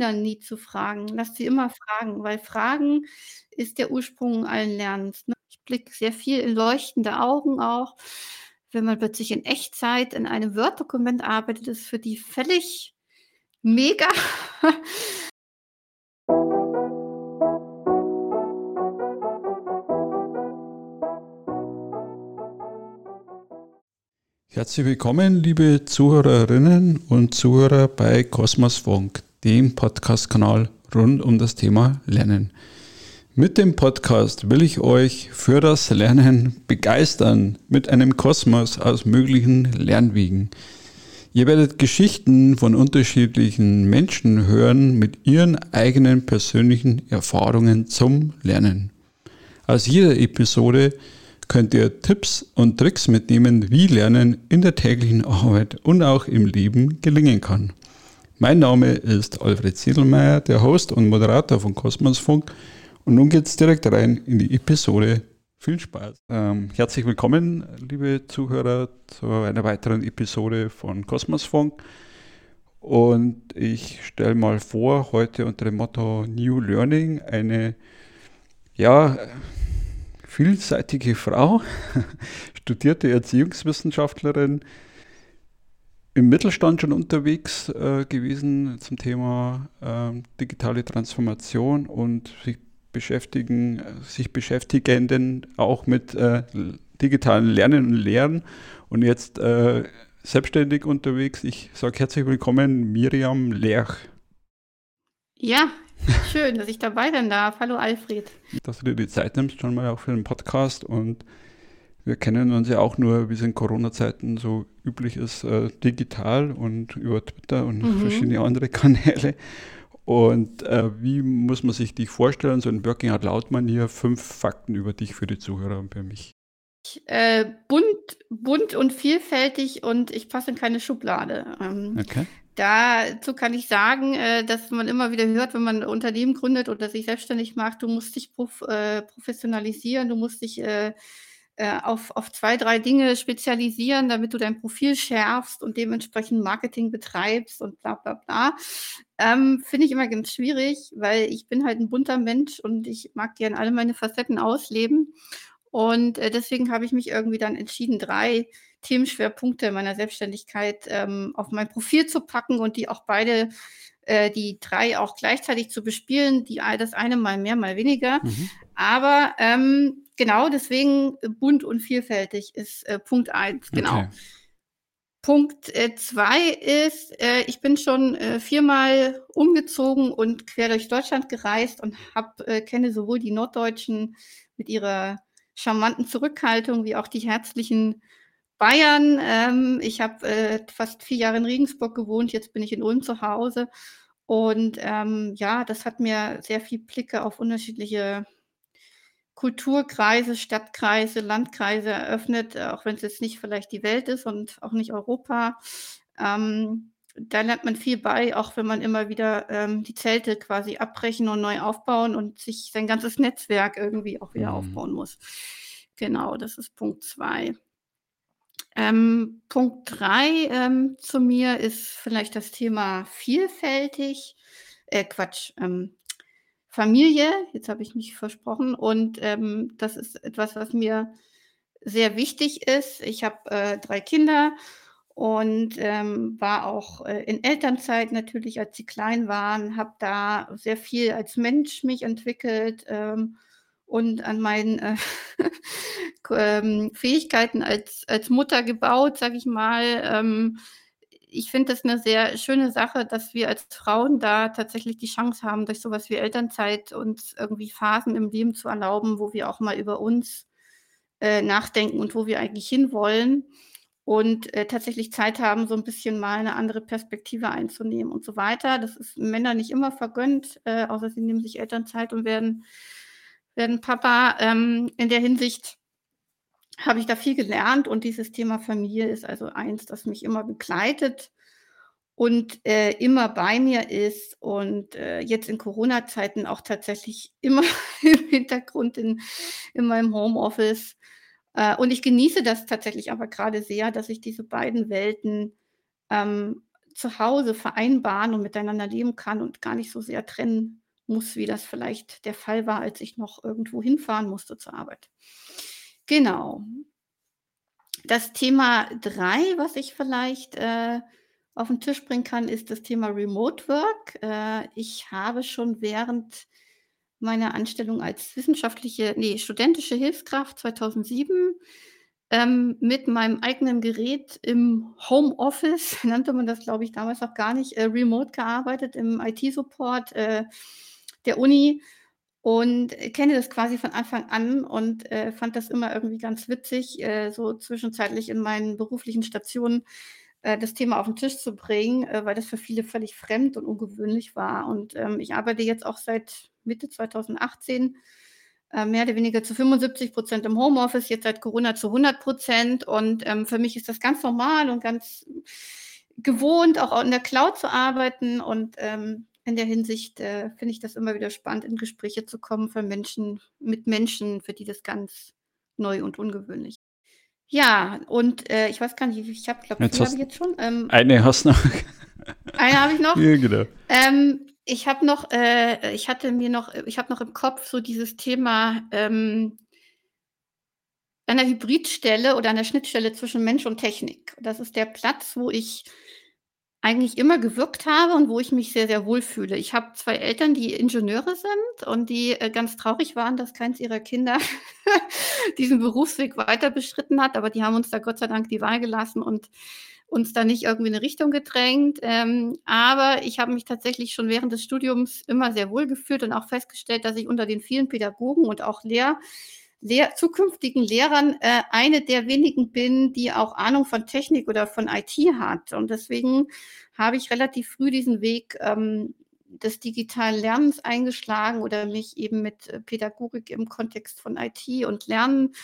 Kindern nie zu fragen. Lass sie immer fragen, weil Fragen ist der Ursprung allen Lernens, ne? Ich blicke sehr viel in leuchtende Augen auch. Wenn man plötzlich in Echtzeit in einem Word-Dokument arbeitet, ist für die völlig mega. Herzlich willkommen, liebe Zuhörerinnen und Zuhörer bei Kosmos Funk, dem Podcast-Kanal rund um das Thema Lernen. Mit dem Podcast will ich euch für das Lernen begeistern mit einem Kosmos aus möglichen Lernwegen. Ihr werdet Geschichten von unterschiedlichen Menschen hören mit ihren eigenen persönlichen Erfahrungen zum Lernen. Aus jeder Episode könnt ihr Tipps und Tricks mitnehmen, wie Lernen in der täglichen Arbeit und auch im Leben gelingen kann. Mein Name ist Alfred Siedelmeier, der Host und Moderator von Kosmosfunk. Und nun geht's direkt rein in die Episode. Viel Spaß. Ähm, herzlich willkommen, liebe Zuhörer, zu einer weiteren Episode von Kosmosfunk. Und ich stelle mal vor, heute unter dem Motto New Learning eine ja, vielseitige Frau, studierte Erziehungswissenschaftlerin, im Mittelstand schon unterwegs äh, gewesen zum Thema äh, digitale Transformation und sich beschäftigen, sich beschäftigenden auch mit äh, digitalen Lernen und Lehren und jetzt äh, selbstständig unterwegs. Ich sage herzlich willkommen, Miriam Lerch. Ja, Schön, dass ich dabei sein darf. Hallo Alfred. Dass du dir die Zeit nimmst, schon mal auch für den Podcast. Und wir kennen uns ja auch nur, wie es in Corona-Zeiten so üblich ist, äh, digital und über Twitter und mhm. verschiedene andere Kanäle. Und äh, wie muss man sich dich vorstellen, so in Working Out Loud Manier, fünf Fakten über dich für die Zuhörer und für mich? Äh, bunt, bunt und vielfältig und ich passe in keine Schublade. Ähm, okay. Dazu kann ich sagen, äh, dass man immer wieder hört, wenn man ein Unternehmen gründet oder sich selbstständig macht, du musst dich prof äh, professionalisieren, du musst dich äh, auf, auf zwei, drei Dinge spezialisieren, damit du dein Profil schärfst und dementsprechend Marketing betreibst und bla bla bla. Ähm, Finde ich immer ganz schwierig, weil ich bin halt ein bunter Mensch und ich mag gerne alle meine Facetten ausleben. Und äh, deswegen habe ich mich irgendwie dann entschieden, drei Themenschwerpunkte meiner Selbstständigkeit ähm, auf mein Profil zu packen und die auch beide, äh, die drei auch gleichzeitig zu bespielen. Die, das eine mal mehr, mal weniger. Mhm. Aber ähm, genau deswegen bunt und vielfältig ist äh, Punkt eins. Genau. Okay. Punkt äh, zwei ist, äh, ich bin schon äh, viermal umgezogen und quer durch Deutschland gereist und hab, äh, kenne sowohl die Norddeutschen mit ihrer charmanten Zurückhaltung wie auch die herzlichen Bayern. Ähm, ich habe äh, fast vier Jahre in Regensburg gewohnt, jetzt bin ich in Ulm zu Hause. Und ähm, ja, das hat mir sehr viel Blicke auf unterschiedliche Kulturkreise, Stadtkreise, Landkreise eröffnet, auch wenn es jetzt nicht vielleicht die Welt ist und auch nicht Europa. Ähm, da lernt man viel bei, auch wenn man immer wieder ähm, die Zelte quasi abbrechen und neu aufbauen und sich sein ganzes Netzwerk irgendwie auch wieder mhm. aufbauen muss. Genau, das ist Punkt zwei. Ähm, Punkt 3 ähm, zu mir ist vielleicht das Thema vielfältig. Äh, Quatsch, ähm, Familie, jetzt habe ich mich versprochen. Und ähm, das ist etwas, was mir sehr wichtig ist. Ich habe äh, drei Kinder und ähm, war auch äh, in Elternzeit natürlich, als sie klein waren, habe da sehr viel als Mensch mich entwickelt. Ähm, und an meinen äh, ähm, Fähigkeiten als, als Mutter gebaut, sage ich mal. Ich finde das eine sehr schöne Sache, dass wir als Frauen da tatsächlich die Chance haben, durch sowas wie Elternzeit uns irgendwie Phasen im Leben zu erlauben, wo wir auch mal über uns äh, nachdenken und wo wir eigentlich hinwollen und äh, tatsächlich Zeit haben, so ein bisschen mal eine andere Perspektive einzunehmen und so weiter. Das ist Männern nicht immer vergönnt, äh, außer sie nehmen sich Elternzeit und werden werden Papa. Ähm, in der Hinsicht habe ich da viel gelernt und dieses Thema Familie ist also eins, das mich immer begleitet und äh, immer bei mir ist und äh, jetzt in Corona-Zeiten auch tatsächlich immer im Hintergrund in, in meinem Homeoffice. Äh, und ich genieße das tatsächlich aber gerade sehr, dass ich diese beiden Welten ähm, zu Hause vereinbaren und miteinander leben kann und gar nicht so sehr trennen muss, wie das vielleicht der Fall war, als ich noch irgendwo hinfahren musste zur Arbeit. Genau. Das Thema 3, was ich vielleicht äh, auf den Tisch bringen kann, ist das Thema Remote Work. Äh, ich habe schon während meiner Anstellung als wissenschaftliche, nee, studentische Hilfskraft 2007 ähm, mit meinem eigenen Gerät im Homeoffice, nannte man das, glaube ich, damals auch gar nicht, äh, remote gearbeitet im IT-Support äh, der Uni und kenne das quasi von Anfang an und äh, fand das immer irgendwie ganz witzig, äh, so zwischenzeitlich in meinen beruflichen Stationen äh, das Thema auf den Tisch zu bringen, äh, weil das für viele völlig fremd und ungewöhnlich war. Und ähm, ich arbeite jetzt auch seit Mitte 2018 äh, mehr oder weniger zu 75 Prozent im Homeoffice, jetzt seit Corona zu 100 Prozent. Und ähm, für mich ist das ganz normal und ganz gewohnt, auch in der Cloud zu arbeiten. Und ähm, in der Hinsicht äh, finde ich das immer wieder spannend, in Gespräche zu kommen für Menschen, mit Menschen, für die das ganz neu und ungewöhnlich ja, und äh, ich weiß gar nicht, ich habe, glaube ich, habe ich jetzt schon. Ähm, eine hast du noch. eine habe ich noch. Ja, genau. Ähm, ich habe noch, äh, ich hatte mir noch, ich habe noch im Kopf so dieses Thema ähm, einer Hybridstelle oder einer Schnittstelle zwischen Mensch und Technik. Das ist der Platz, wo ich eigentlich immer gewirkt habe und wo ich mich sehr, sehr wohl fühle. Ich habe zwei Eltern, die Ingenieure sind und die äh, ganz traurig waren, dass keins ihrer Kinder diesen Berufsweg weiter beschritten hat, aber die haben uns da Gott sei Dank die Wahl gelassen und uns da nicht irgendwie in eine Richtung gedrängt. Ähm, aber ich habe mich tatsächlich schon während des Studiums immer sehr wohl gefühlt und auch festgestellt, dass ich unter den vielen Pädagogen und auch Lehr Lehr zukünftigen Lehrern äh, eine der wenigen bin, die auch Ahnung von Technik oder von IT hat. Und deswegen habe ich relativ früh diesen Weg ähm, des digitalen Lernens eingeschlagen oder mich eben mit äh, Pädagogik im Kontext von IT und Lernen,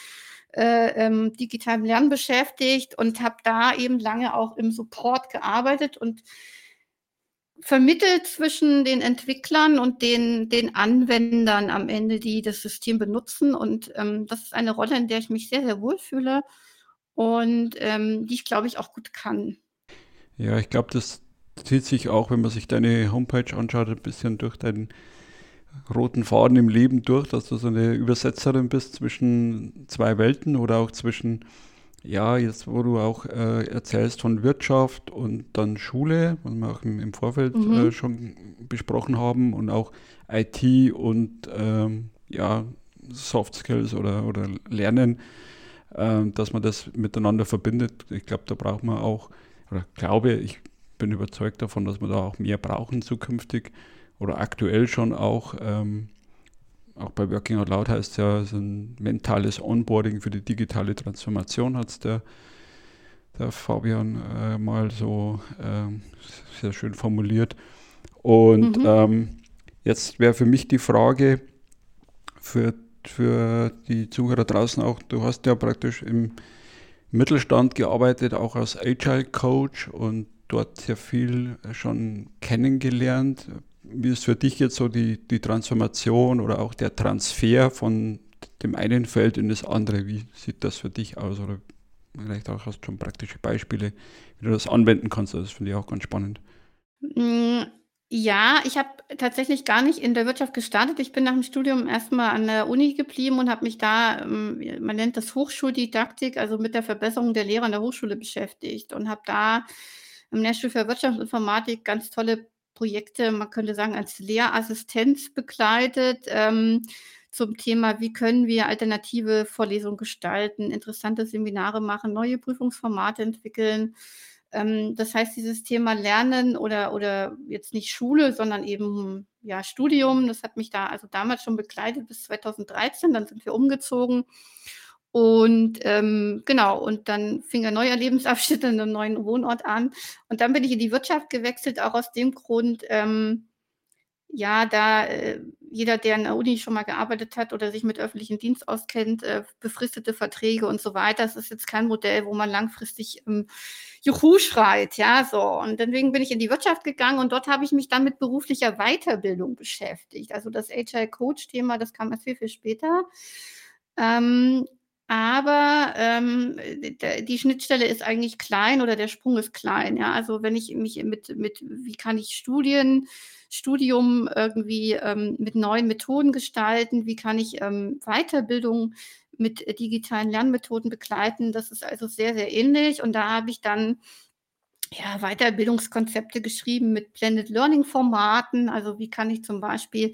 äh, ähm, digitalem Lernen beschäftigt und habe da eben lange auch im Support gearbeitet und vermittelt zwischen den Entwicklern und den, den Anwendern am Ende, die das System benutzen. Und ähm, das ist eine Rolle, in der ich mich sehr, sehr wohl fühle und ähm, die ich, glaube ich, auch gut kann. Ja, ich glaube, das zieht sich auch, wenn man sich deine Homepage anschaut, ein bisschen durch deinen roten Faden im Leben durch, dass du so eine Übersetzerin bist zwischen zwei Welten oder auch zwischen ja, jetzt wo du auch äh, erzählst von Wirtschaft und dann Schule, was wir auch im, im Vorfeld mhm. äh, schon besprochen haben, und auch IT und ähm, ja, Soft Skills oder, oder Lernen, äh, dass man das miteinander verbindet. Ich glaube, da braucht man auch, oder glaube ich, bin überzeugt davon, dass wir da auch mehr brauchen zukünftig oder aktuell schon auch. Ähm, auch bei Working Out Loud heißt es ja, so ein mentales Onboarding für die digitale Transformation, hat es der, der Fabian äh, mal so äh, sehr schön formuliert. Und mhm. ähm, jetzt wäre für mich die Frage für, für die Zuhörer draußen auch, du hast ja praktisch im Mittelstand gearbeitet, auch als Agile Coach und dort sehr viel schon kennengelernt wie ist für dich jetzt so die, die Transformation oder auch der Transfer von dem einen Feld in das andere? Wie sieht das für dich aus? Oder vielleicht auch hast du schon praktische Beispiele, wie du das anwenden kannst. Das finde ich auch ganz spannend. Mm, ja, ich habe tatsächlich gar nicht in der Wirtschaft gestartet. Ich bin nach dem Studium erstmal an der Uni geblieben und habe mich da, ähm, man nennt das Hochschuldidaktik, also mit der Verbesserung der Lehre an der Hochschule beschäftigt und habe da im Lehrstuhl für Wirtschaftsinformatik ganz tolle Projekte, man könnte sagen, als Lehrassistenz begleitet ähm, zum Thema, wie können wir alternative Vorlesungen gestalten, interessante Seminare machen, neue Prüfungsformate entwickeln. Ähm, das heißt, dieses Thema Lernen oder, oder jetzt nicht Schule, sondern eben ja, Studium, das hat mich da also damals schon begleitet bis 2013, dann sind wir umgezogen und ähm, genau, und dann fing ein neuer Lebensabschnitt in einem neuen Wohnort an. Und dann bin ich in die Wirtschaft gewechselt, auch aus dem Grund, ähm, ja, da äh, jeder, der in der Uni schon mal gearbeitet hat oder sich mit öffentlichem Dienst auskennt, äh, befristete Verträge und so weiter, das ist jetzt kein Modell, wo man langfristig ähm, Juhu schreit, ja, so. Und deswegen bin ich in die Wirtschaft gegangen und dort habe ich mich dann mit beruflicher Weiterbildung beschäftigt. Also das HR-Coach-Thema, das kam erst viel, viel später. Ähm, aber, ähm, die Schnittstelle ist eigentlich klein oder der Sprung ist klein, ja. Also, wenn ich mich mit mit wie kann ich Studien Studium irgendwie, ähm, mit neuen Methoden gestalten? Wie kann ich, ähm, Weiterbildung mit digitalen Lernmethoden begleiten? Das ist also sehr, sehr ähnlich und da habe ich dann, ja, Weiterbildungskonzepte geschrieben mit Blended Learning Formaten. Also, wie kann ich zum Beispiel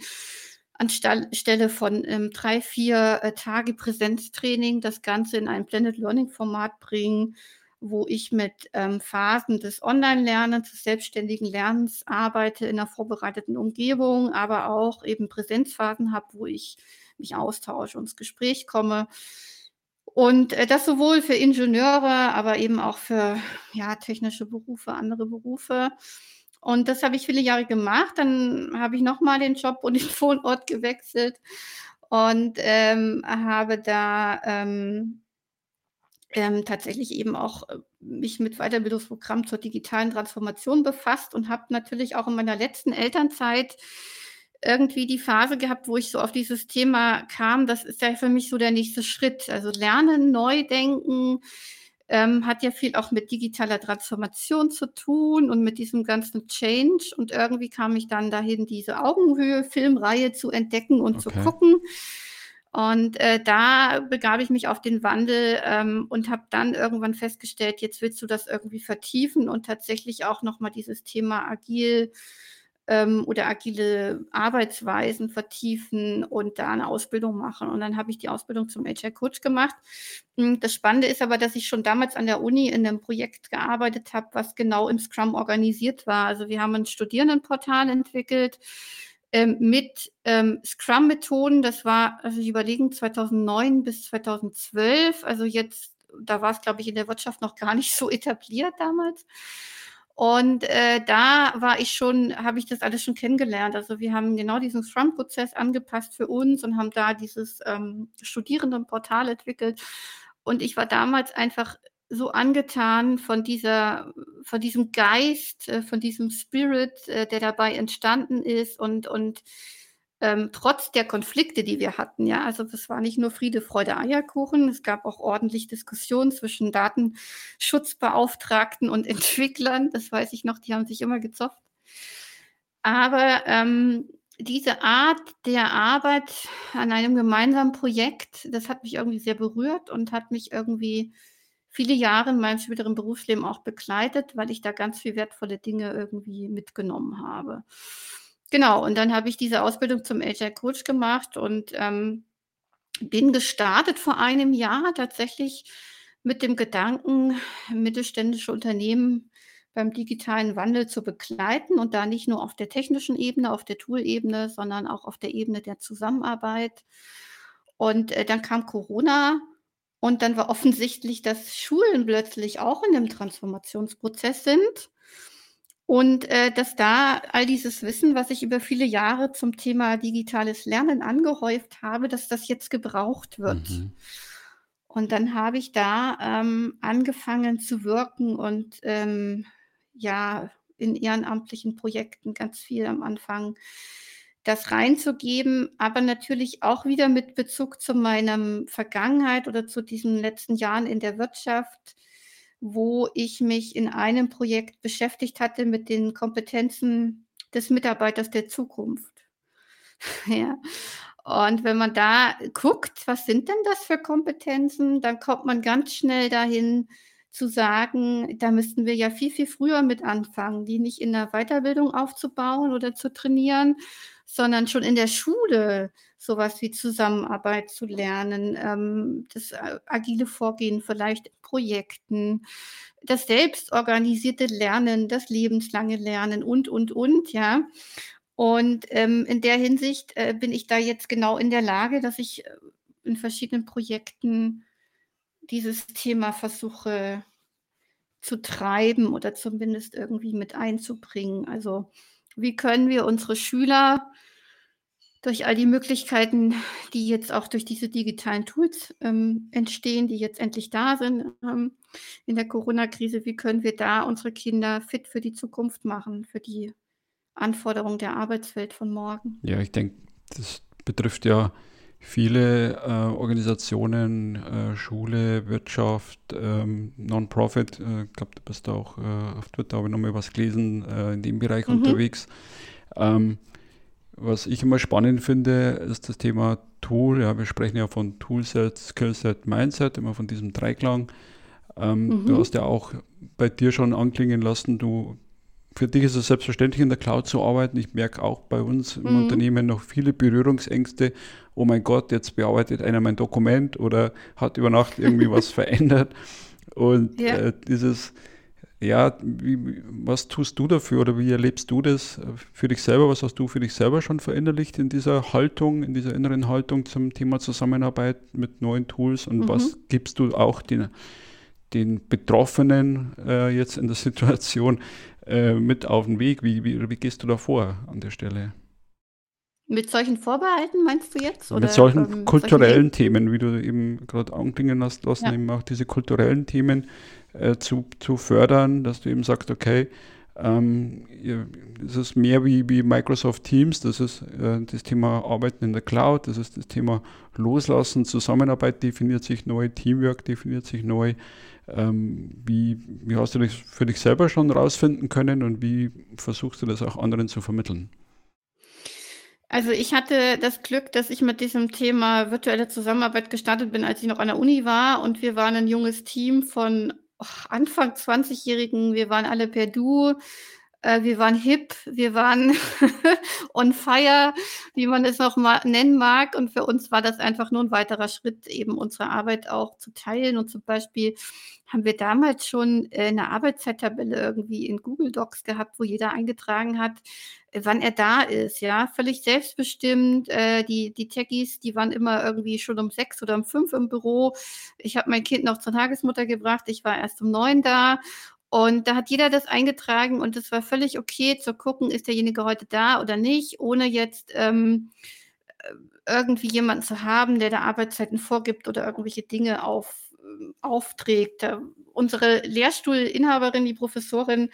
anstall Stelle von, ähm, 3, 4, äh, Tage Präsenztraining das Ganze in ein Blended Learning Format bringen, wo ich mit, ähm, Phasen des Online-Lernens, des selbstständigen Lernens arbeite in 'ner vorbereiteten Umgebung, aber auch eben Präsenzphasen habe, wo ich mich austausche und ins Gespräch komme. Und, äh, das sowohl für Ingenieure, aber eben auch für, ja, technische Berufe, andere Berufe. Und das habe ich viele Jahre gemacht. Dann habe ich noch mal den Job und den Wohnort gewechselt und, ähm, habe da, ähm, ähm, tatsächlich eben auch, äh, mich mit Weiterbildungsprogrammen zur digitalen Transformation befasst und habe natürlich auch in meiner letzten Elternzeit irgendwie die Phase gehabt, wo ich so auf dieses Thema kam, das ist ja für mich so der nächste Schritt. Also Lernen, neu denken, ähm, hat ja viel auch mit digitaler Transformation zu tun und mit diesem ganzen Change. Und irgendwie kam ich dann dahin, diese Augenhöhe-Filmreihe zu entdecken und zu Okay. gucken. Und, äh, da begab ich mich auf den Wandel, ähm, und habe dann irgendwann festgestellt, jetzt willst du das irgendwie vertiefen und tatsächlich auch noch mal dieses Thema agil, ähm, oder agile Arbeitsweisen vertiefen und da 'ne Ausbildung machen. Und dann habe ich die Ausbildung zum Agile Coach gemacht. Hm, das Spannende ist aber, dass ich schon damals an der Uni in 'nem Projekt gearbeitet habe, was genau im Scrum organisiert war. Also, wir haben 'n Studierendenportal entwickelt, ähm, mit, ähm, Scrum-Methoden. Das war also, Sie überlegen 2009 bis 2012. Also, jetzt da war's, glaube ich, in der Wirtschaft noch gar nicht so etabliert damals. Und, äh, da war ich schon habe ich das alles schon kennengelernt. Also, wir haben genau diesen Scrum-Prozess angepasst für uns und haben da dieses, ähm, Studierendenportal entwickelt. Und ich war damals einfach so angetan von dieser von diesem Geist, äh, von diesem Spirit, äh, der dabei entstanden ist und und, ähm, trotz der Konflikte, die wir hatten, ja. Also, das war nicht nur Friede, Freude, Eierkuchen. Es gab auch ordentlich Diskussionen zwischen Datenschutzbeauftragten und Entwicklern. Das weiß ich noch, die haben sich immer gezofft. Aber, ähm, diese Art der Arbeit an einem gemeinsamen Projekt, das hat mich irgendwie sehr berührt und hat mich irgendwie viele Jahre in meinem späteren Berufsleben auch begleitet, weil ich da ganz viel wertvolle Dinge irgendwie mitgenommen habe. Genau, und dann habe ich diese Ausbildung zum Agile Coach gemacht und, ähm, bin gestartet vor einem Jahr tatsächlich mit dem Gedanken, mittelständische Unternehmen beim digitalen Wandel zu begleiten und da nicht nur auf der technischen Ebene, auf der Tool-Ebene, sondern auch auf der Ebene der Zusammenarbeit. Und, äh, dann kam Corona und dann war offensichtlich, dass Schulen plötzlich auch in 'nem Transformationsprozess sind und, äh, dass da all dieses Wissen, was ich über viele Jahre zum Thema digitales Lernen angehäuft habe, dass das jetzt gebraucht wird. Mhm. Und dann habe ich da, ähm, angefangen zu wirken und, ähm, ja, in ehrenamtlichen Projekten ganz viel am Anfang das reinzugeben, aber natürlich auch wieder mit Bezug zu meinem Vergangenheit oder zu diesen letzten Jahren in der Wirtschaft, wo ich mich in einem Projekt beschäftigt hatte mit den Kompetenzen des Mitarbeiters der Zukunft. Ja. Und wenn man da guckt, was sind denn das für Kompetenzen, dann kommt man ganz schnell dahin zu sagen, da müssten wir ja viel, viel früher mit anfangen, die nicht in der Weiterbildung aufzubauen oder zu trainieren, sondern schon in der Schule so was wie Zusammenarbeit zu lernen, ähm, das a agile Vorgehen vielleicht in Projekten, das selbstorganisierte Lernen, das lebenslange Lernen und, und, und, ja. Und, ähm, in der Hinsicht, äh, bin ich da jetzt genau in der Lage, dass ich, äh, in verschiedenen Projekten dieses Thema versuche zu treiben oder zumindest irgendwie mit einzubringen. Also, wie können wir unsere Schüler durch all die Möglichkeiten, die jetzt auch durch diese digitalen Tools, ähm, entstehen, die jetzt endlich da sind, ähm, in der Corona-Krise, wie können wir da unsere Kinder fit für die Zukunft machen, für die Anforderungen der Arbeitswelt von morgen? Ja, ich denke, das betrifft ja viele äh, Organisationen, äh, Schule, Wirtschaft, ähm, Non-Profit, äh, ich glaube, du bist da auch äh, auf Twitter, habe ich nochmal was gelesen, äh, in dem Bereich mhm. unterwegs. Ähm, was ich immer spannend finde, ist das Thema Tool. Ja, wir sprechen ja von Toolset, Skillset, Mindset, immer von diesem Dreiklang. Ähm, mhm. Du hast ja auch bei dir schon anklingen lassen, du für dich ist es selbstverständlich, in der Cloud zu arbeiten. Ich merke auch bei uns im mhm. Unternehmen noch viele Berührungsängste. Oh mein Gott, jetzt bearbeitet einer mein Dokument oder hat über Nacht irgendwie was verändert. Und ja. äh, dieses, ja, wie, was tust du dafür oder wie erlebst du das für dich selber? Was hast du für dich selber schon verinnerlicht in dieser Haltung, in dieser inneren Haltung zum Thema Zusammenarbeit mit neuen Tools und mhm. was gibst du auch den, den Betroffenen äh, jetzt in der Situation äh, mit auf den Weg? Wie, wie, wie gehst du da vor an der Stelle? Mit solchen Vorbehalten meinst du jetzt? Oder, mit solchen ähm, kulturellen solchen Themen, wie du eben gerade anklingen hast lassen, ja. eben auch diese kulturellen Themen äh, zu, zu fördern, dass du eben sagst, okay, ähm, das ist mehr wie, wie Microsoft Teams, das ist äh, das Thema Arbeiten in der Cloud, das ist das Thema Loslassen, Zusammenarbeit definiert sich neu, Teamwork definiert sich neu. Ähm, wie, wie hast du das für dich selber schon rausfinden können und wie versuchst du das auch anderen zu vermitteln? Also ich hatte das Glück, dass ich mit diesem Thema virtuelle Zusammenarbeit gestartet bin, als ich noch an der Uni war und wir waren ein junges Team von oh, Anfang 20-Jährigen. Wir waren alle per Du. Äh, wir waren hip, wir waren on fire, wie man es noch mal nennen mag. Und für uns war das einfach nur ein weiterer Schritt, eben unsere Arbeit auch zu teilen. Und zum Beispiel haben wir damals schon äh, eine Arbeitszeittabelle irgendwie in Google Docs gehabt, wo jeder eingetragen hat, äh, wann er da ist, ja, völlig selbstbestimmt. Die, die Techies, die waren immer irgendwie schon um sechs oder um fünf im Büro. Ich habe mein Kind noch zur Tagesmutter gebracht, ich war erst um neun da und da hat jeder das eingetragen und es war völlig okay zu gucken, ist derjenige heute da oder nicht, ohne jetzt ähm, äh, irgendwie jemanden zu haben, der da Arbeitszeiten vorgibt oder irgendwelche Dinge auf, aufträgt. Unsere Lehrstuhlinhaberin, die Professorin,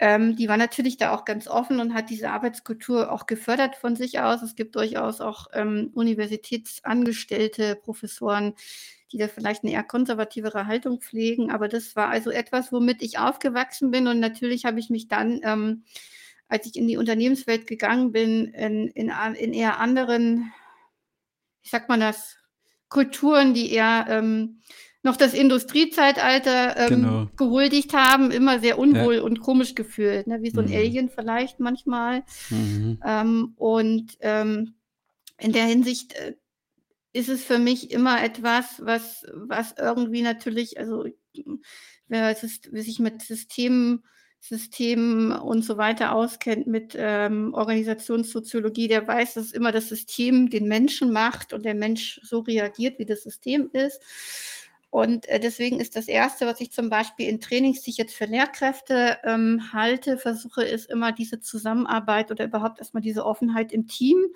ähm, die war natürlich da auch ganz offen und hat diese Arbeitskultur auch gefördert von sich aus. Es gibt durchaus auch ähm, universitätsangestellte Professoren, die da vielleicht eine eher konservativere Haltung pflegen. Aber das war also etwas, womit ich aufgewachsen bin. Und natürlich habe ich mich dann, ähm, als ich in die Unternehmenswelt gegangen bin, in, in, in eher anderen, wie sagt man das, Kulturen, die eher ähm, noch das Industriezeitalter ähm, genau. gehuldigt haben, immer sehr unwohl ja. und komisch gefühlt, ne? wie so ein mhm. Alien vielleicht manchmal. Mhm. Ähm, und ähm, in der Hinsicht äh, ist es für mich immer etwas, was, was irgendwie natürlich, also wer, wer sich mit Systemen, Systemen und so weiter auskennt, mit ähm, Organisationssoziologie, der weiß, dass immer das System den Menschen macht und der Mensch so reagiert, wie das System ist. Und äh, deswegen ist das Erste, was ich zum Beispiel in Trainings, die ich jetzt für Lehrkräfte ähm, halte, versuche, ist immer diese Zusammenarbeit oder überhaupt erstmal diese Offenheit im Team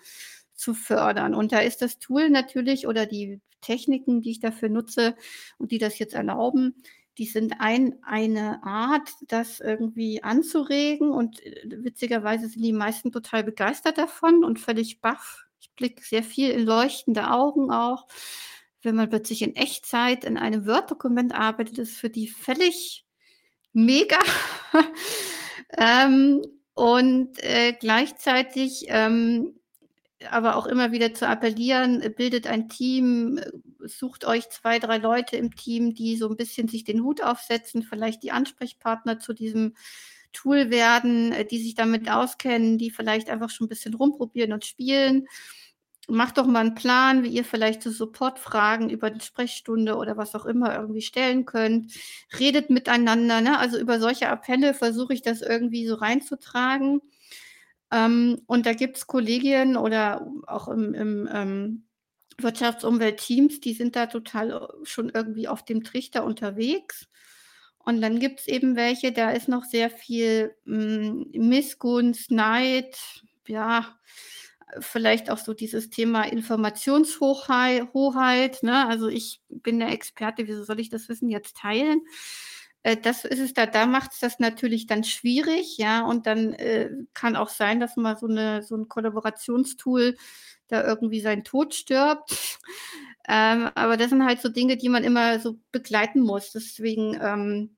zu fördern. Und da ist das Tool natürlich oder die Techniken, die ich dafür nutze und die das jetzt erlauben, die sind ein, eine Art, das irgendwie anzuregen. Und äh, witzigerweise sind die meisten total begeistert davon und völlig baff. Ich blicke sehr viel in leuchtende Augen auch. Wenn man plötzlich in Echtzeit in einem Word-Dokument arbeitet, ist für die völlig mega. ähm, und äh, gleichzeitig ähm, aber auch immer wieder zu appellieren, bildet ein Team, sucht euch zwei, drei Leute im Team, die so ein bisschen sich den Hut aufsetzen, vielleicht die Ansprechpartner zu diesem Tool werden, äh, die sich damit auskennen, die vielleicht einfach schon ein bisschen rumprobieren und spielen. Macht doch mal einen Plan, wie ihr vielleicht so Supportfragen über die Sprechstunde oder was auch immer irgendwie stellen könnt. Redet miteinander. Ne? Also über solche Appelle versuche ich das irgendwie so reinzutragen. Ähm, und da gibt es Kollegien oder auch im, im ähm, Wirtschaftsumweltteams, die sind da total äh, schon irgendwie auf dem Trichter unterwegs. Und dann gibt es eben welche, da ist noch sehr viel mh, hm, Missgunst, Neid, ja, vielleicht auch so dieses Thema Informationshochheit. Hoheit, ne? Also ich bin der Experte, wieso soll ich das Wissen jetzt teilen? Äh, das ist es da, da macht es das natürlich dann schwierig, ja, und dann äh, kann auch sein, dass mal so, eine, so ein Kollaborationstool da irgendwie seinen Tod stirbt. ähm, aber das sind halt so Dinge, die man immer so begleiten muss. Deswegen ähm,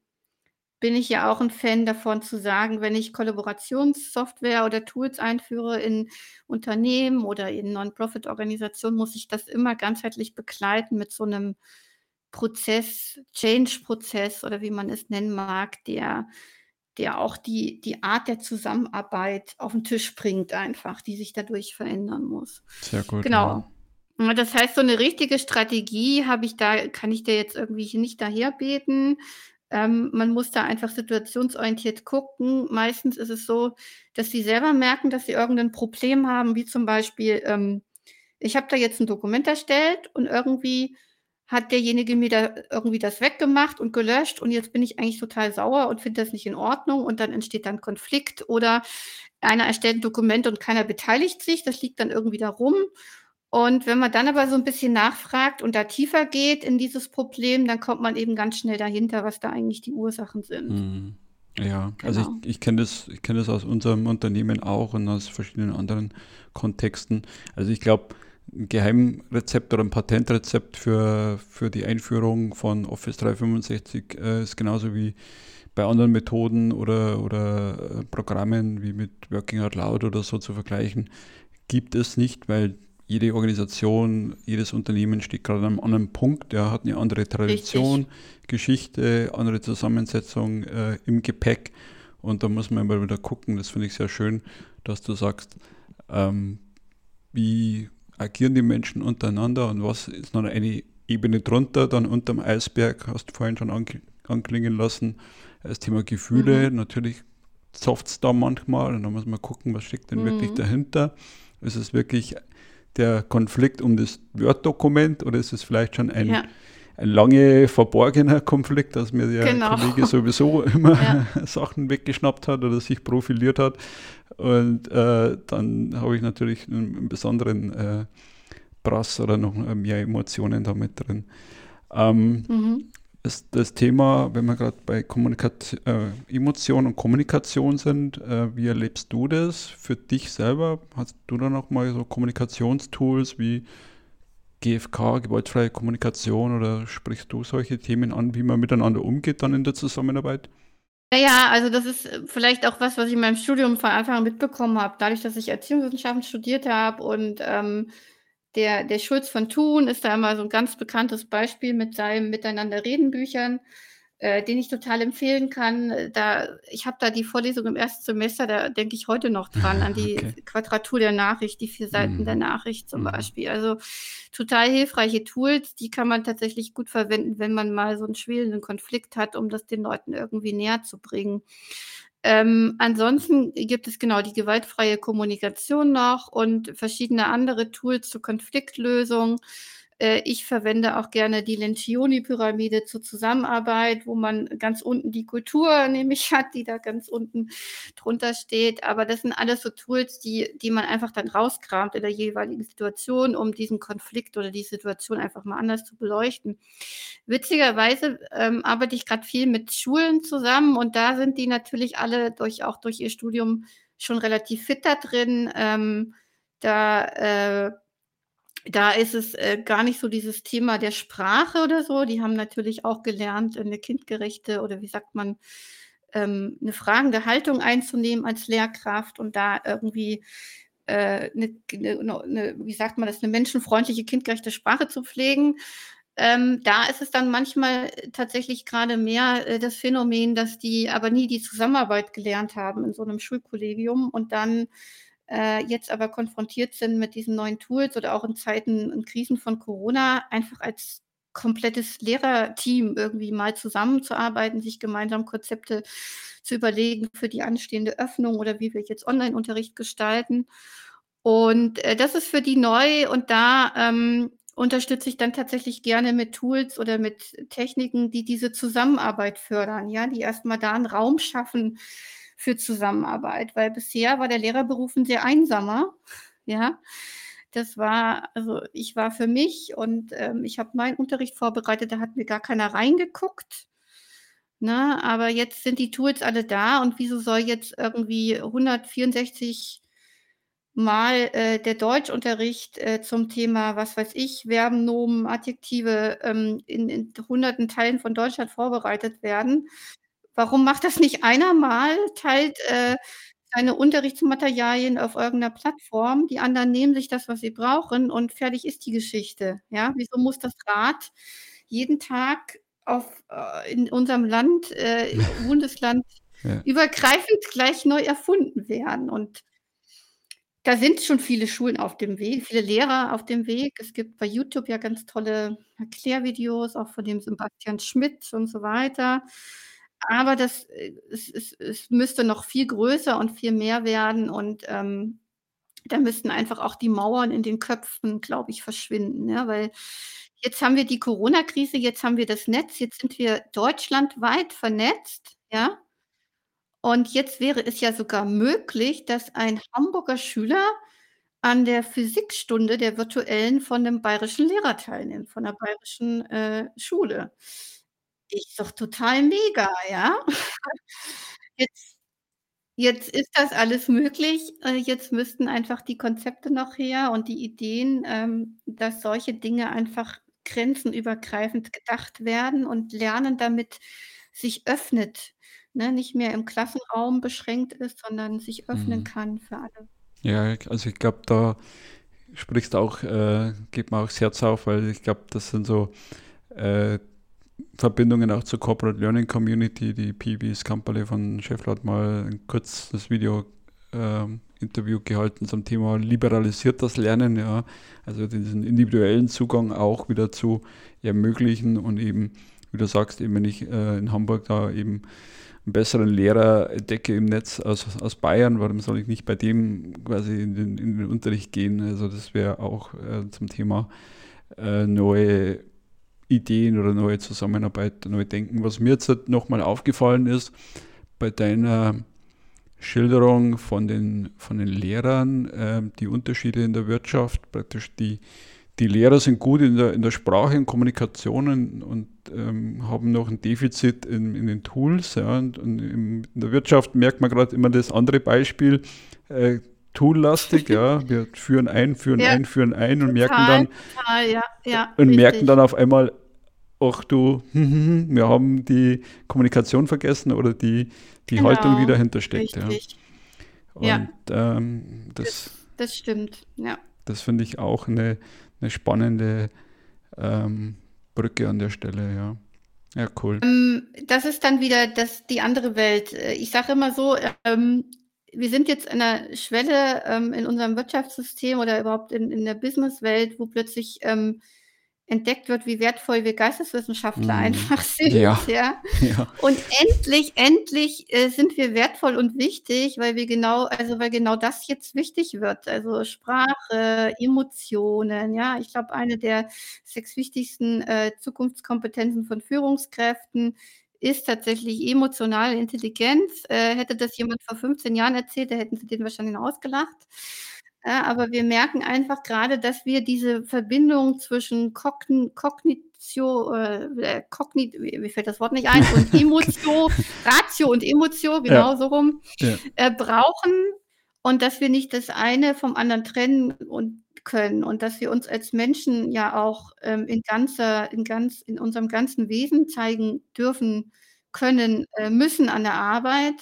bin ich ja auch ein Fan davon zu sagen, wenn ich Kollaborationssoftware oder Tools einführe in Unternehmen oder in Non-Profit-Organisationen, muss ich das immer ganzheitlich begleiten mit so einem Prozess, Change-Prozess oder wie man es nennen mag, der, der auch die, die Art der Zusammenarbeit auf den Tisch bringt, einfach, die sich dadurch verändern muss. Sehr gut. Genau. Ja. Das heißt, so eine richtige Strategie habe ich da, kann ich dir jetzt irgendwie nicht daherbeten. Ähm, man muss da einfach situationsorientiert gucken. Meistens ist es so, dass sie selber merken, dass sie irgendein Problem haben, wie zum Beispiel, ähm, ich habe da jetzt ein Dokument erstellt und irgendwie hat derjenige mir da irgendwie das weggemacht und gelöscht und jetzt bin ich eigentlich total sauer und finde das nicht in Ordnung und dann entsteht dann Konflikt oder einer erstellt ein Dokument und keiner beteiligt sich, das liegt dann irgendwie da rum. Und wenn man dann aber so ein bisschen nachfragt und da tiefer geht in dieses Problem, dann kommt man eben ganz schnell dahinter, was da eigentlich die Ursachen sind. Mhm. Ja, also genau. ich, ich kenne das, ich kenne das aus unserem Unternehmen auch und aus verschiedenen anderen Kontexten. Also ich glaube, ein Geheimrezept oder ein Patentrezept für, für die Einführung von Office 365 äh, ist genauso wie bei anderen Methoden oder, oder äh, Programmen wie mit Working Out Loud oder so zu vergleichen, gibt es nicht, weil jede Organisation, jedes Unternehmen steht gerade an einem anderen Punkt, der hat eine andere Tradition, Richtig. Geschichte, andere Zusammensetzung äh, im Gepäck und da muss man immer wieder gucken, das finde ich sehr schön, dass du sagst, ähm, wie agieren die Menschen untereinander und was ist noch eine Ebene drunter, dann unterm Eisberg, hast du vorhin schon anklingen lassen, das Thema Gefühle, mhm. natürlich zofft es da manchmal und dann muss man gucken, was steckt denn mhm. wirklich dahinter. Ist es wirklich der Konflikt um das Word-Dokument oder ist es vielleicht schon ein, ja. ein lange verborgener Konflikt, dass mir der genau. Kollege sowieso immer ja. Sachen weggeschnappt hat oder sich profiliert hat? Und äh, dann habe ich natürlich einen, besonderen äh, Brass oder noch mehr Emotionen damit drin. Ähm, mhm. Das, das, Thema, wenn wir gerade bei Kommunikation, äh, Emotion und Kommunikation sind, äh, wie erlebst du das für dich selber? Hast du da noch mal so Kommunikationstools wie GFK, gewaltfreie Kommunikation oder sprichst du solche Themen an, wie man miteinander umgeht dann in der Zusammenarbeit? Ja, also das ist äh, vielleicht auch was, was ich in meinem Studium von Anfang an mitbekommen habe. Dadurch, dass ich Erziehungswissenschaften studiert habe und ähm, der, der Schulz von Thun ist da immer so ein ganz bekanntes Beispiel mit seinen Miteinander-Reden-Büchern äh, den ich total empfehlen kann. Da, ich habe da die Vorlesung im ersten Semester, da denke ich heute noch dran, an die okay. Quadratur der Nachricht, die vier Seiten mhm. der Nachricht zum mhm. Beispiel. Also total hilfreiche Tools, die kann man tatsächlich gut verwenden, wenn man mal so einen schwelenden Konflikt hat, um das den Leuten irgendwie näher zu bringen. Ähm, ansonsten gibt es genau die gewaltfreie Kommunikation noch und verschiedene andere Tools zur Konfliktlösung. Äh, ich verwende auch gerne die Lencioni-Pyramide zur Zusammenarbeit, wo man ganz unten die Kultur nämlich hat, die da ganz unten drunter steht. Aber das sind alles so Tools, die, die man einfach dann rauskramt in der jeweiligen Situation, um diesen Konflikt oder die Situation einfach mal anders zu beleuchten. Witzigerweise ähm, arbeite ich gerade viel mit Schulen zusammen und da sind die natürlich alle durch, auch durch ihr Studium schon relativ fit da drin. Ähm, da äh, da ist es äh, gar nicht so dieses Thema der Sprache oder so. Die haben natürlich auch gelernt, eine kindgerechte oder wie sagt man, ähm, eine fragende Haltung einzunehmen als Lehrkraft und da irgendwie äh, eine, eine, eine, wie sagt man das, eine menschenfreundliche, kindgerechte Sprache zu pflegen. Ähm, da ist es dann manchmal tatsächlich gerade mehr äh, das Phänomen, dass die aber nie die Zusammenarbeit gelernt haben in so einem Schulkollegium und dann äh, jetzt aber konfrontiert sind mit diesen neuen Tools oder auch in Zeiten, in Krisen von Corona, einfach als komplettes Lehrerteam irgendwie mal zusammenzuarbeiten, sich gemeinsam Konzepte zu überlegen für die anstehende Öffnung oder wie wir jetzt Online-Unterricht gestalten. Und äh, das ist für die neu und da ähm, unterstütze ich dann tatsächlich gerne mit Tools oder mit Techniken, die diese Zusammenarbeit fördern, ja, die erstmal da einen Raum schaffen, für Zusammenarbeit, weil bisher war der Lehrerberuf ein sehr einsamer, ja. Das war, also ich war für mich und ähm, ich habe meinen Unterricht vorbereitet, da hat mir gar keiner reingeguckt. ne? Aber jetzt sind die Tools alle da und wieso soll jetzt irgendwie 164 Mal, äh, der Deutschunterricht, äh, zum Thema, was weiß ich, Verben, Nomen, Adjektive, ähm, in in hunderten Teilen von Deutschland vorbereitet werden. Warum macht das nicht einer mal, teilt, äh, seine Unterrichtsmaterialien auf irgend 'ner Plattform, die anderen nehmen sich das, was sie brauchen und fertig ist die Geschichte, ja? Wieso muss das Rad jeden Tag auf äh, in unserem Land, äh, Bundesland Ja. übergreifend gleich neu erfunden werden? Und da sind schon viele Schulen auf dem Weg, viele Lehrer auf dem Weg. Es gibt bei YouTube ja ganz tolle Erklärvideos, auch von dem Sebastian Schmidt und so weiter. Aber das, äh, es es es müsste noch viel größer und viel mehr werden und, ähm, da müssten einfach auch die Mauern in den Köpfen, glaube ich, verschwinden, ja? Weil jetzt haben wir die Corona-Krise, jetzt haben wir das Netz, jetzt sind wir deutschlandweit vernetzt, ja? Und jetzt wäre es ja sogar möglich, dass ein Hamburger Schüler an der Physikstunde der virtuellen von 'nem bayerischen Lehrer teilnimmt, von 'ner bayerischen, äh, Schule. Ist doch total mega, ja? Jetzt jetzt ist das alles möglich. Äh, jetzt müssten einfach die Konzepte noch her und die Ideen, ähm, dass solche Dinge einfach grenzenübergreifend gedacht werden und Lernen damit sich öffnet, ne? Nicht mehr im Klassenraum beschränkt ist, sondern sich öffnen Mhm. kann für alle. Ja, also, ich glaube, da sprichst du auch äh, geht mir auch das Herz auf, weil ich glaube, das sind so, äh, Verbindungen auch zur Corporate Learning Community. Die PB Skamperle von Schaeffler hat mal 'n kurzes Video ähm, Interview gehalten zum Thema liberalisiertes Lernen, ja. Also, diesen individuellen Zugang auch wieder zu ermöglichen und eben, wie du sagst, eben wenn ich, äh, in Hamburg da eben 'n besseren Lehrer entdecke im Netz aus aus Bayern, warum soll ich nicht bei dem quasi in den in den Unterricht gehen? Also, das wäre auch, äh, zum Thema, äh, neue Ideen oder neue Zusammenarbeit, neu denken. Was mir jetzt halt noch mal aufgefallen ist, bei deiner Schilderung von den von den Lehrern, ähm, die Unterschiede in der Wirtschaft, praktisch die die Lehrer sind gut in der in der Sprache und Kommunikation und, ähm, haben noch 'n Defizit in in den Tools, ja, und und in der Wirtschaft merkt man grad immer das andere Beispiel, äh, tool-lastig, ja. Wir führen ein, führen Ja, ein, führen ein und merken total, dann total, ja, ja, und merken richtig. dann auf einmal: „Ach du, wir haben die Kommunikation vergessen oder die die Haltung, die Genau, dahinter steckt“, ja. richtig. Ja. Und, ähm, das Das das stimmt, ja. das finde ich auch 'ne 'ne spannende, ähm, Brücke an der Stelle, ja. Ja, cool. Ähm, das ist dann wieder das die andere Welt. Äh, ich sage immer so, ähm, wir sind jetzt an 'ner Schwelle, ähm, in unserem Wirtschaftssystem oder überhaupt in in der Businesswelt, wo plötzlich, ähm, entdeckt wird, wie wertvoll wir Geisteswissenschaftler Mhm. einfach sind, Ja, ja? ja. Und endlich, endlich, äh, sind wir wertvoll und wichtig, weil wir genau also, weil genau das jetzt wichtig wird. Also, Sprache, Emotionen, ja? Ich glaube, eine der 6 wichtigsten, äh, Zukunftskompetenzen von Führungskräften ist tatsächlich emotionale Intelligenz. Äh, hätte das jemand vor 15 Jahren erzählt, da hätten sie den wahrscheinlich ausgelacht. Äh, aber wir merken einfach grade, dass wir diese Verbindung zwischen Kogn Kognitio äh, äh, Kogni mir fällt das Wort nicht ein, und Emotio Ratio und Emotio, Ja. genau so rum, Ja. äh, brauchen und dass wir nicht das eine vom anderen trennen und können und dass wir uns als Menschen ja auch, ähm, in ganzer in ganz in unserem ganzen Wesen zeigen dürfen, können, äh, müssen an der Arbeit.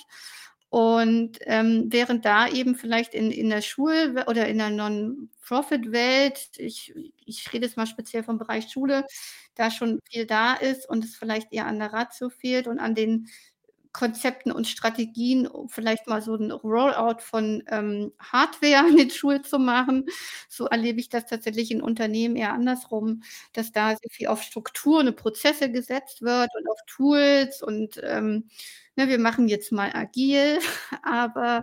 Und, ähm, während da eben vielleicht in in der Schul oder in der Non-Profit-Welt, ich ich rede jetzt mal speziell vom Bereich Schule, da schon viel da ist und es vielleicht eher an der Ratio fehlt und an den Konzepten und Strategien, um vielleicht mal so 'n Rollout von, ähm, Hardware in den Schulen zu machen. So erlebe ich das tatsächlich in Unternehmen eher andersrum, dass da sehr viel auf Strukturen und Prozesse gesetzt wird und auf Tools und, ähm, ne, wir machen jetzt mal agil, aber,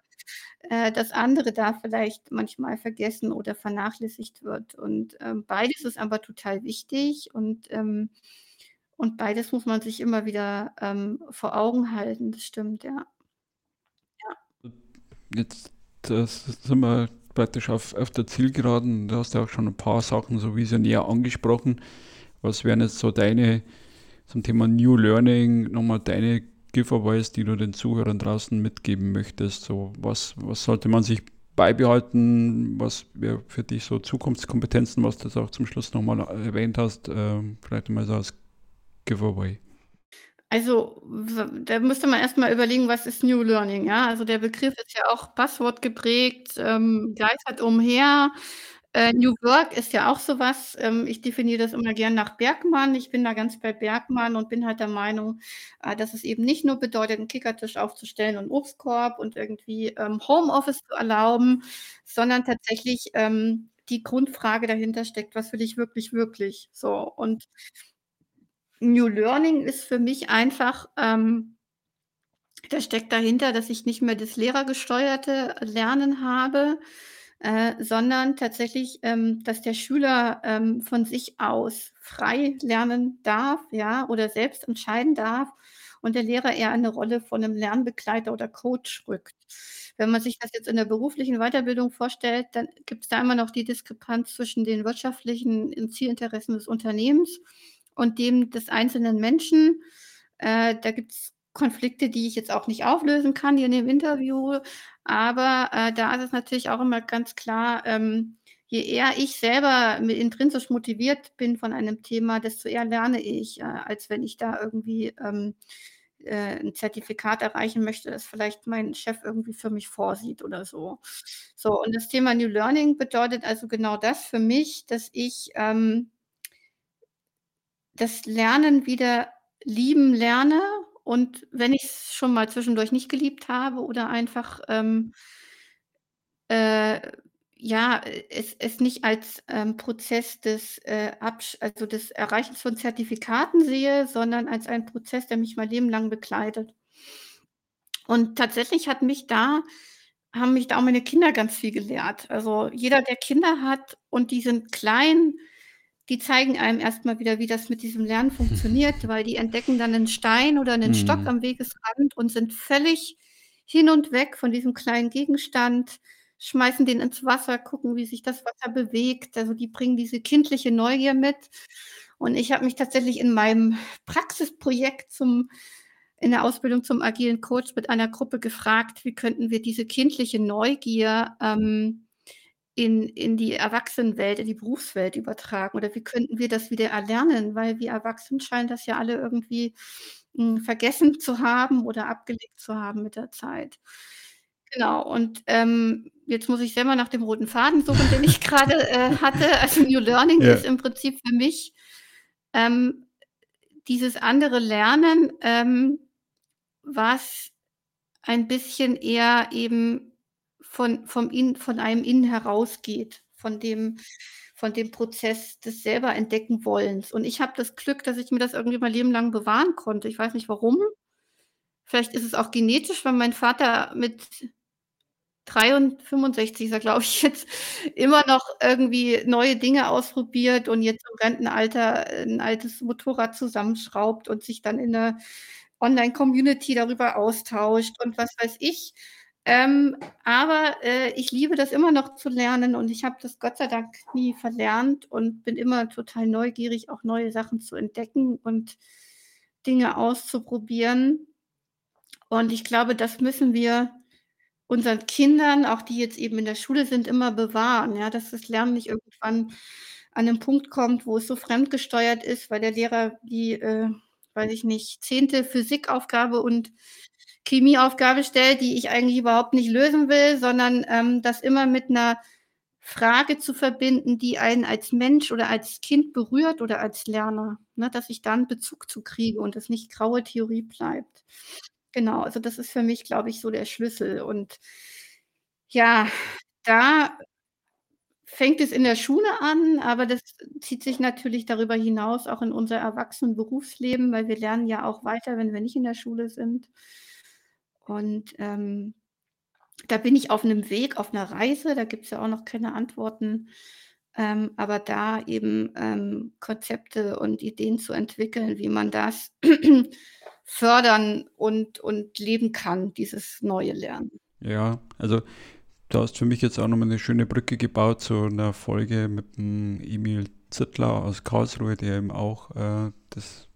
äh, das andere da vielleicht manchmal vergessen oder vernachlässigt wird. Und, ähm, beides ist aber total wichtig und, ähm und beides muss man sich immer wieder, ähm, vor Augen halten. Das stimmt, ja. Ja. Jetzt, sind wir praktisch auf auf der Zielgeraden. Du hast ja auch schon 'n paar Sachen so visionär angesprochen. Was wären jetzt so deine zum Thema New Learning noch mal deine Giveaways, die du den Zuhörern draußen mitgeben möchtest? So, was, was sollte man sich beibehalten? Was wäre für dich so Zukunftskompetenzen, was du jetzt auch zum Schluss nochmal erwähnt hast? Äh, vielleicht mal so als Giveaway. Also, da müsste man erstmal überlegen, was ist New Learning, ja? Also, der Begriff ist ja auch Passwort geprägt, ähm, geistert umher. Äh, New Work ist ja auch so was. Ähm, ich definiere das immer gern nach Bergmann. Ich bin da ganz bei Bergmann und bin halt der Meinung, äh, dass es eben nicht nur bedeutet, 'n Kickertisch aufzustellen und Obstkorb und irgendwie, ähm, Homeoffice zu erlauben, sondern tatsächlich, ähm, die Grundfrage dahinter steckt: „Was will ich wirklich, wirklich?“ So, und New Learning ist für mich einfach, ähm da steckt dahinter, dass ich nicht mehr das lehrergesteuerte Lernen habe, äh, sondern tatsächlich, ähm, dass der Schüler, ähm, von sich aus frei lernen darf, ja, oder selbst entscheiden darf und der Lehrer eher eine Rolle von 'nem Lernbegleiter oder Coach rückt. Wenn man sich das jetzt in der beruflichen Weiterbildung vorstellt, dann gibt's da immer noch die Diskrepanz zwischen den wirtschaftlichen, Zielinteressen des Unternehmens und dem des einzelnen Menschen. Äh, da gibt's Konflikte, die ich jetzt auch nicht auflösen kann hier in dem Interview, aber, äh, da ist es natürlich auch immer ganz klar, ähm, je eher ich selber intrinsisch motiviert bin von einem Thema, desto eher lerne ich, äh, als wenn ich da irgendwie, ähm, äh, 'n Zertifikat erreichen möchte, das vielleicht mein Chef irgendwie für mich vorsieht oder so. So, und das Thema New Learning bedeutet also genau das für mich, dass ich, ähm das Lernen wieder lieben lerne und wenn ich's schon mal zwischendurch nicht geliebt habe oder einfach, ähm äh, ja, es es nicht als, ähm, Prozess des, äh, Absch also, des Erreichens von Zertifikaten sehe, sondern als einen Prozess, der mich mein Leben lang begleitet. Und tatsächlich hat mich da haben mich da auch meine Kinder ganz viel gelehrt. Also, jeder, der Kinder hat und die sind klein, die zeigen einem erst mal wieder, wie das mit diesem Lernen funktioniert, weil die entdecken dann 'nen Stein oder 'nen Stock Mhm. am Wegesrand und sind völlig hin und weg von diesem kleinen Gegenstand, schmeißen den ins Wasser, gucken, wie sich das Wasser bewegt. Also, die bringen diese kindliche Neugier mit. Und ich habe mich tatsächlich in meinem Praxisprojekt zum in der Ausbildung zum agilen Coach mit einer Gruppe gefragt: „Wie könnten wir diese kindliche Neugier, ähm, in in die Erwachsenenwelt, in die Berufswelt übertragen oder wie könnten wir das wieder erlernen?“ Weil wir Erwachsenen scheinen das ja alle irgendwie, hm, vergessen zu haben oder abgelegt zu haben mit der Zeit. Genau, und, ähm, jetzt muss ich selber nach dem roten Faden suchen, den ich grade, äh, hatte. Also, New Learning Ja. ist im Prinzip für mich, ähm, dieses andere Lernen, ähm, was ein bisschen eher eben von vom Innen von einem innen herausgeht, von dem von dem Prozess des selber entdecken Wollens. Und ich habe das Glück, dass ich mir das irgendwie mein Leben lang bewahren konnte. Ich weiß nicht warum. Vielleicht ist es auch genetisch, weil mein Vater mit 63 ist er, glaube ich jetzt, immer noch irgendwie neue Dinge ausprobiert und jetzt im Rentenalter, äh, 'n altes Motorrad zusammenschraubt und sich dann in 'ner Online-Community darüber austauscht und was weiß ich. Ähm, aber, äh, ich liebe das immer noch zu lernen und ich habe das Gott sei Dank nie verlernt und bin immer total neugierig, auch neue Sachen zu entdecken und Dinge auszuprobieren. Und ich glaube, das müssen wir unseren Kindern, auch die jetzt eben in der Schule sind, immer bewahren, ja, dass das Lernen nicht irgendwann an 'nen Punkt kommt, wo es so fremdgesteuert ist, weil der Lehrer die, äh, weiß ich nicht, 10. Physikaufgabe und Chemieaufgabe stellt, die ich eigentlich überhaupt nicht lösen will, sondern, ähm, das immer mit 'ner Frage zu verbinden, die einen als Mensch oder als Kind berührt oder als Lerner, ne, dass ich da 'n Bezug zu kriege und das nicht graue Theorie bleibt. Genau, also, das ist für mich, glaube ich, so der Schlüssel und ja, da fängt es in der Schule an, aber das zieht sich natürlich darüber hinaus auch in unser Erwachsenen-Berufsleben, weil wir lernen ja auch weiter, wenn wir nicht in der Schule sind. Und, ähm, da bin ich auf 'nem Weg, auf 'ner Reise, da gibt's ja auch noch keine Antworten, ähm, aber da eben, ähm, Konzepte und Ideen zu entwickeln, wie man das fördern und und leben kann, dieses neue Lernen. Ja, also, du hast für mich jetzt auch noch mal 'ne schöne Brücke gebaut zu 'ner Folge mit dem Emil Züttler aus Karlsruhe, der eben auch, äh, das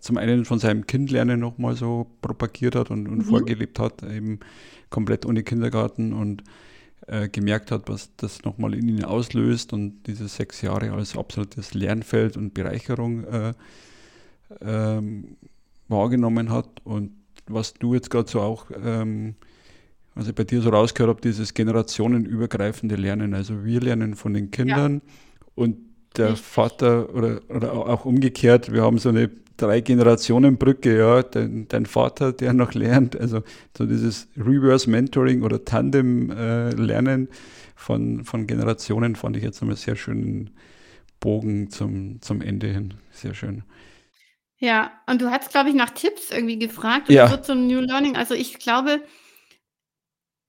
zum einen von seinem Kindlernen nochmal so propagiert hat und, und mhm. vorgelebt hat, eben komplett ohne Kindergarten und äh, gemerkt hat, was das nochmal in ihn auslöst und diese sechs Jahre als absolutes Lernfeld und Bereicherung äh, ähm, wahrgenommen hat und was du jetzt gerade so auch, ähm, ich bei dir so rausgehört habe, dieses generationenübergreifende Lernen. Also wir lernen von den Kindern ja. und der. Vater oder, oder auch umgekehrt, wir haben so eine drei Generationen Brücke, ja, dein, dein, Vater, der noch lernt, also so dieses Reverse Mentoring oder Tandem äh, Lernen von, von Generationen fand ich jetzt nochmal sehr schönen Bogen zum, zum Ende hin. Sehr schön. Ja, und du hast, glaube ich, nach Tipps irgendwie gefragt. Ja. So zum New Learning. Also ich glaube,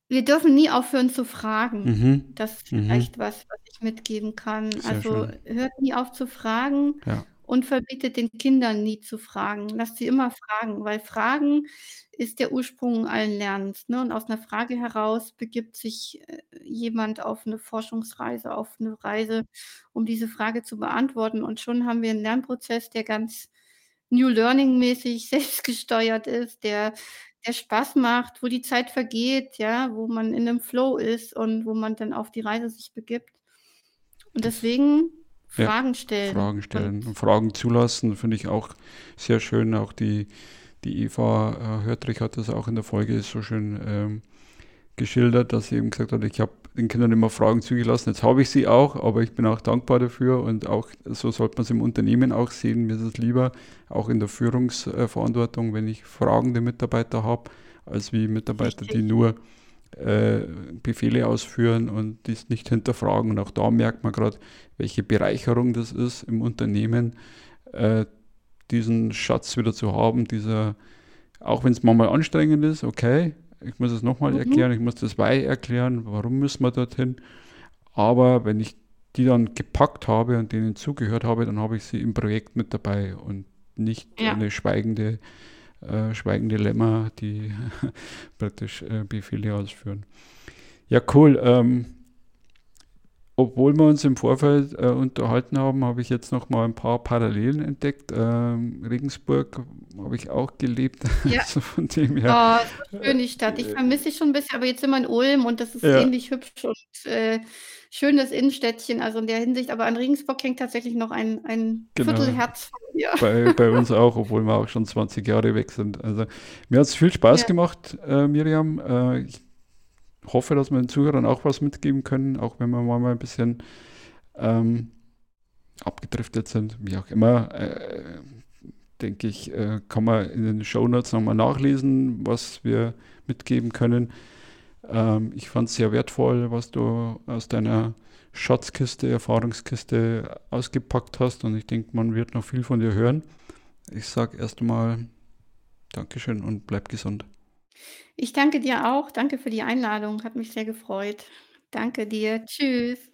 wir dürfen nie aufhören zu fragen. Mhm. Das ist Mhm. vielleicht was, was ich mitgeben kann. Sehr Also schön. hört nie auf zu fragen Ja. Und verbietet den Kindern nie zu fragen. Lasst sie immer fragen, weil Fragen ist der Ursprung allen Lernens. Ne? Und aus einer Frage heraus begibt sich äh, jemand auf eine Forschungsreise, auf eine Reise, um diese Frage zu beantworten. Und schon haben wir einen Lernprozess, der ganz New Learning-mäßig selbstgesteuert ist, der der Spaß macht, wo die Zeit vergeht, ja, wo man in 'nem Flow ist und wo man dann auf die Reise sich begibt. Und deswegen Fragen stellen Fragen stellen und Fragen zulassen, finde ich auch sehr schön. Auch die, die Eva äh, Hörtrich hat das auch in der Folge so schön ähm, geschildert, dass sie eben gesagt hat, ich habe den Kindern immer Fragen zugelassen. Jetzt habe ich sie auch, aber ich bin auch dankbar dafür und auch so sollte man es im Unternehmen auch sehen. Mir ist es lieber, auch in der Führungsverantwortung, wenn ich fragende Mitarbeiter habe, als wie Mitarbeiter, Richtig. die nur äh, Befehle ausführen und dies nicht hinterfragen. Und auch da merkt man gerade, welche Bereicherung das ist im Unternehmen, äh, diesen Schatz wieder zu haben, dieser, auch wenn es manchmal anstrengend ist, okay, ich muss es nochmal mhm. erklären, ich muss das Why erklären, warum müssen wir dorthin. Aber wenn ich die dann gepackt habe und denen zugehört habe, dann habe ich sie im Projekt mit dabei und nicht ja. eine schweigende, äh, schweigende Lämmer, die praktisch äh, Befehle ausführen. Ja, cool. Ähm, obwohl wir uns im Vorfeld äh, unterhalten haben, habe ich jetzt noch mal ein paar Parallelen entdeckt. Ähm, Regensburg habe ich auch gelebt. Ja. also von dem her. Oh, ist schön die Stadt. Ich vermisse sie schon ein bisschen, aber jetzt sind wir in Ulm und das ist Ja. ähnlich hübsch und äh, schönes Innenstädtchen. Also in der Hinsicht. Aber an Regensburg hängt tatsächlich noch ein, ein Genau. Viertelherz von mir. Bei, bei uns auch, obwohl wir auch schon 20 Jahre weg sind. Also mir hat es viel Spaß Ja. gemacht, äh, Miriam. Äh, ich hoffe, dass wir den Zuhörern auch was mitgeben können, auch wenn wir mal ein bisschen ähm, abgedriftet sind, wie auch immer. Äh, denke ich, äh, kann man in den Shownotes nochmal nachlesen, was wir mitgeben können. Ähm, ich fand es sehr wertvoll, was du aus deiner Schatzkiste, Erfahrungskiste ausgepackt hast und ich denke, man wird noch viel von dir hören. Ich sage erst einmal Dankeschön und bleib gesund. Ich danke dir auch. Danke für die Einladung. Hat mich sehr gefreut. Danke dir. Tschüss.